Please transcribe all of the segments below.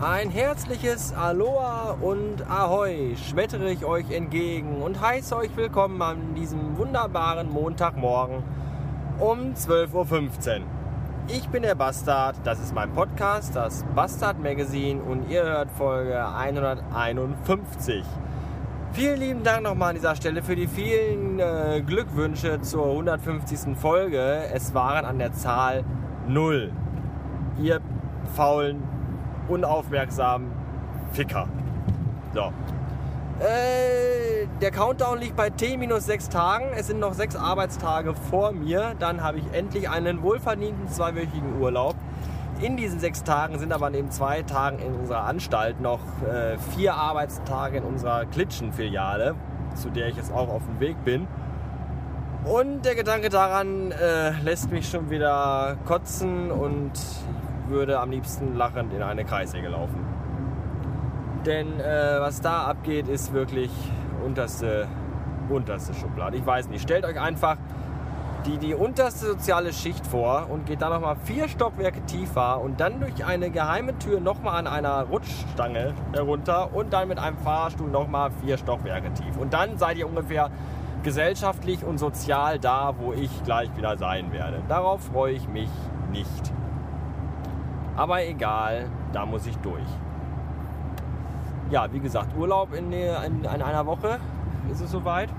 Ein herzliches Aloha und Ahoi schmettere ich euch entgegen und heiße euch willkommen an diesem wunderbaren Montagmorgen um 12.15 Uhr. Ich bin der Bastard, das ist mein Podcast, das Bastard Magazine und ihr hört Folge 151. Vielen lieben Dank nochmal an dieser Stelle für die vielen äh, Glückwünsche zur 150. Folge. Es waren an der Zahl 0. Ihr faulen, unaufmerksamen Ficker. So. Äh, der Countdown liegt bei T minus 6 Tagen. Es sind noch 6 Arbeitstage vor mir. Dann habe ich endlich einen wohlverdienten zweiwöchigen Urlaub. In diesen sechs Tagen sind aber neben zwei Tagen in unserer Anstalt noch äh, vier Arbeitstage in unserer Klitschen-Filiale, zu der ich jetzt auch auf dem Weg bin. Und der Gedanke daran äh, lässt mich schon wieder kotzen und würde am liebsten lachend in eine Kreissäge laufen. Denn äh, was da abgeht, ist wirklich unterste, unterste Schublade. Ich weiß nicht. Stellt euch einfach die, die unterste soziale Schicht vor und geht dann nochmal vier Stockwerke tiefer und dann durch eine geheime Tür nochmal an einer Rutschstange herunter und dann mit einem Fahrstuhl nochmal vier Stockwerke tief. Und dann seid ihr ungefähr gesellschaftlich und sozial da, wo ich gleich wieder sein werde. Darauf freue ich mich nicht. Aber egal, da muss ich durch. Ja, wie gesagt, Urlaub in, in, in einer Woche ist es soweit.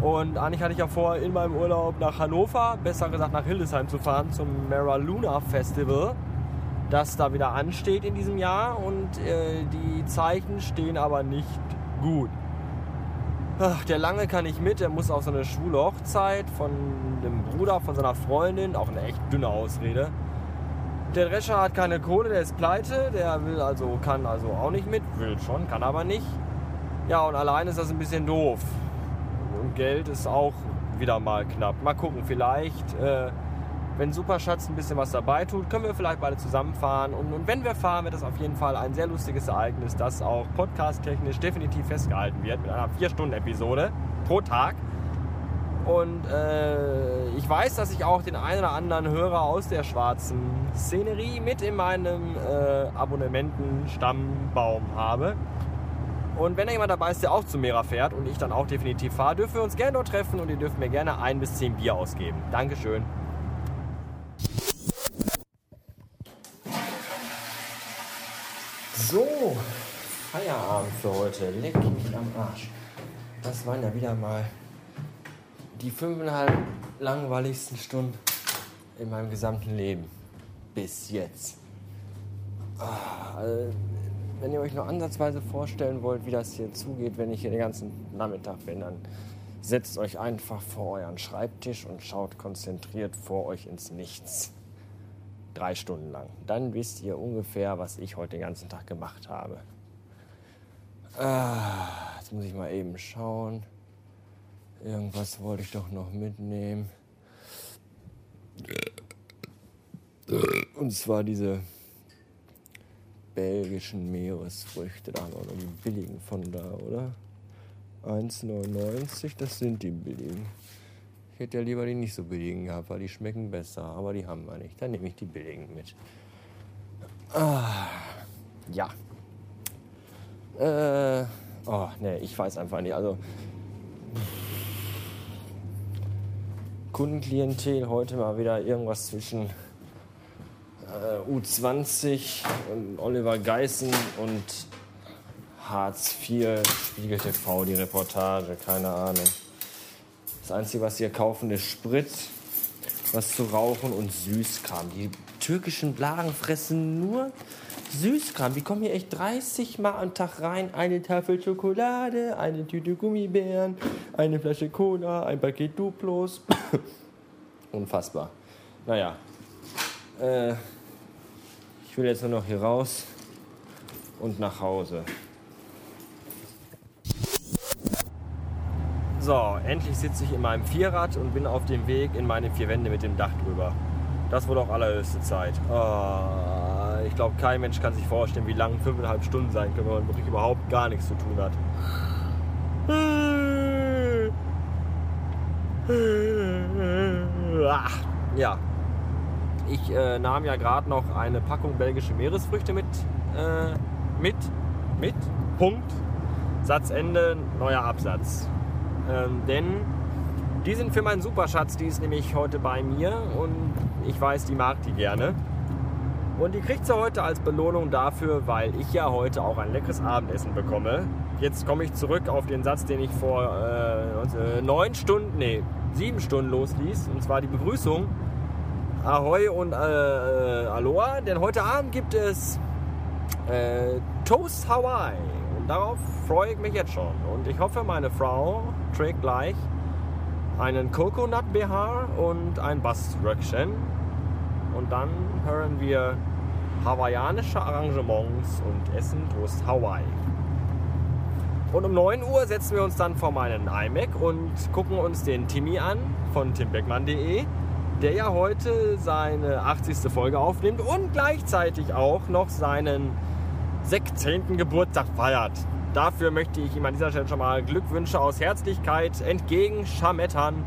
Und eigentlich hatte ich ja vor, in meinem Urlaub nach Hannover, besser gesagt nach Hildesheim zu fahren, zum Mara Luna Festival, das da wieder ansteht in diesem Jahr. Und äh, die Zeichen stehen aber nicht gut. Ach, der Lange kann nicht mit, er muss auf so eine schwule Hochzeit von dem Bruder von seiner Freundin, auch eine echt dünne Ausrede. Der Drescher hat keine Kohle, der ist pleite, der will also, kann also auch nicht mit, will schon, kann aber nicht. Ja, und allein ist das ein bisschen doof. Und Geld ist auch wieder mal knapp. Mal gucken, vielleicht, äh, wenn Superschatz ein bisschen was dabei tut, können wir vielleicht beide zusammenfahren. Und, und wenn wir fahren, wird das auf jeden Fall ein sehr lustiges Ereignis, das auch podcast-technisch definitiv festgehalten wird mit einer 4-Stunden-Episode pro Tag. Und äh, ich weiß, dass ich auch den einen oder anderen Hörer aus der schwarzen Szenerie mit in meinem äh, Abonnementen-Stammbaum habe. Und wenn da jemand dabei ist, der auch zu Mera fährt und ich dann auch definitiv fahre, dürfen wir uns gerne dort treffen und ihr dürft mir gerne ein bis zehn Bier ausgeben. Dankeschön. So, Feierabend für heute. Leck mich am Arsch. Das waren ja wieder mal die fünfeinhalb langweiligsten Stunden in meinem gesamten Leben. Bis jetzt. Also wenn ihr euch nur ansatzweise vorstellen wollt, wie das hier zugeht, wenn ich hier den ganzen Nachmittag bin, dann setzt euch einfach vor euren Schreibtisch und schaut konzentriert vor euch ins Nichts. Drei Stunden lang. Dann wisst ihr ungefähr, was ich heute den ganzen Tag gemacht habe. Ah, jetzt muss ich mal eben schauen. Irgendwas wollte ich doch noch mitnehmen. Und zwar diese belgischen Meeresfrüchte. Da haben wir noch die billigen von da, oder? 1,99, das sind die billigen. Ich hätte ja lieber die nicht so billigen gehabt, weil die schmecken besser. Aber die haben wir nicht. Dann nehme ich die billigen mit. Ah, ja. Äh, oh, ne, ich weiß einfach nicht. Also, Kundenklientel heute mal wieder irgendwas zwischen äh, U20, und Oliver Geißen und Hartz IV, Spiegel TV, die Reportage, keine Ahnung. Das Einzige, was sie hier kaufen, ist Sprit, was zu rauchen und Süßkram. Die türkischen Blagen fressen nur Süßkram. Die kommen hier echt 30 Mal am Tag rein. Eine Tafel Schokolade, eine Tüte Gummibären, eine Flasche Cola, ein Paket Duplos. Unfassbar. Naja. Äh, ich will jetzt nur noch hier raus und nach Hause. So, endlich sitze ich in meinem Vierrad und bin auf dem Weg in meine vier Wände mit dem Dach drüber. Das wurde auch allerhöchste Zeit. Oh, ich glaube, kein Mensch kann sich vorstellen, wie lang fünfeinhalb Stunden sein können, wenn man wirklich überhaupt gar nichts zu tun hat. Ja, ich äh, nahm ja gerade noch eine Packung belgische Meeresfrüchte mit äh, mit, mit, Punkt, Satzende, neuer Absatz. Ähm, denn die sind für meinen Superschatz, die ist nämlich heute bei mir und ich weiß, die mag die gerne. Und die kriegt sie heute als Belohnung dafür, weil ich ja heute auch ein leckeres Abendessen bekomme. Jetzt komme ich zurück auf den Satz, den ich vor äh, neun Stunden, nee, sieben Stunden losließ. Und zwar die Begrüßung. Ahoi und äh, äh Aloha. Denn heute Abend gibt es äh, Toast Hawaii. Und darauf freue ich mich jetzt schon. Und ich hoffe, meine Frau trägt gleich einen Coconut BH und ein Baströckchen. Und dann hören wir hawaiianische Arrangements und essen Toast Hawaii. Und um 9 Uhr setzen wir uns dann vor meinen iMac und gucken uns den Timmy an von timbeckmann.de, der ja heute seine 80. Folge aufnimmt und gleichzeitig auch noch seinen 16. Geburtstag feiert. Dafür möchte ich ihm an dieser Stelle schon mal Glückwünsche aus Herzlichkeit entgegenscharmettern.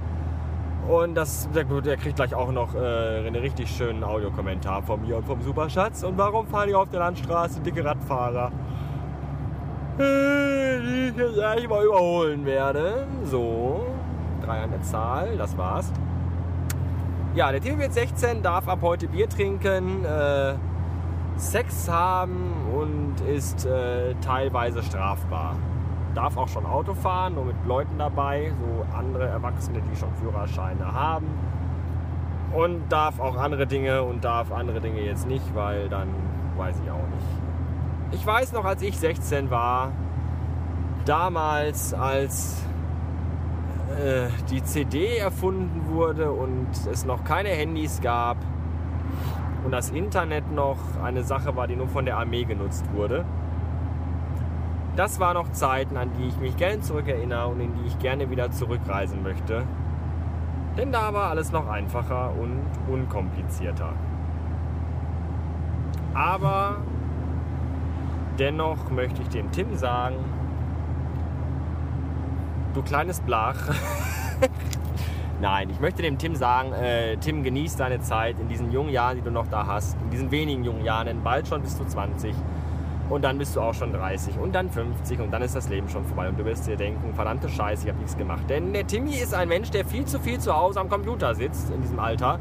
Und das, der, kriegt gleich auch noch äh, einen richtig schönen Audiokommentar von mir und vom Superschatz. Und warum fahren hier auf der Landstraße dicke Radfahrer? Die ich jetzt eigentlich mal überholen werde. So, drei an der Zahl, das war's. Ja, der Team wird 16, darf ab heute Bier trinken. Äh, Sex haben und ist äh, teilweise strafbar. Darf auch schon Auto fahren, nur mit Leuten dabei, so andere Erwachsene, die schon Führerscheine haben. Und darf auch andere Dinge und darf andere Dinge jetzt nicht, weil dann weiß ich auch nicht. Ich weiß noch, als ich 16 war, damals, als äh, die CD erfunden wurde und es noch keine Handys gab, und das Internet noch eine Sache war, die nur von der Armee genutzt wurde. Das waren noch Zeiten, an die ich mich gerne zurückerinnere und in die ich gerne wieder zurückreisen möchte. Denn da war alles noch einfacher und unkomplizierter. Aber dennoch möchte ich dem Tim sagen, du kleines Blach, Nein, ich möchte dem Tim sagen, äh, Tim, genieß deine Zeit in diesen jungen Jahren, die du noch da hast, in diesen wenigen jungen Jahren, denn bald schon bist du 20 und dann bist du auch schon 30 und dann 50 und dann ist das Leben schon vorbei und du wirst dir denken, verdammte Scheiße, ich habe nichts gemacht. Denn der Timmy ist ein Mensch, der viel zu viel zu Hause am Computer sitzt in diesem Alter,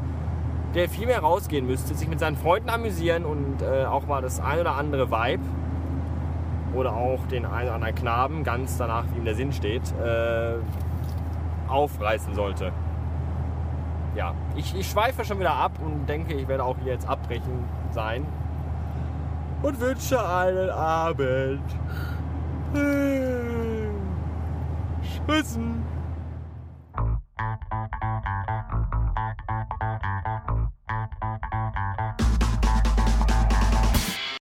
der viel mehr rausgehen müsste, sich mit seinen Freunden amüsieren und äh, auch mal das ein oder andere Vibe oder auch den einen oder anderen Knaben, ganz danach, wie ihm der Sinn steht, äh, aufreißen sollte ja, ich, ich schweife schon wieder ab und denke, ich werde auch hier jetzt abbrechen sein. Und wünsche einen Abend. Tschüssen.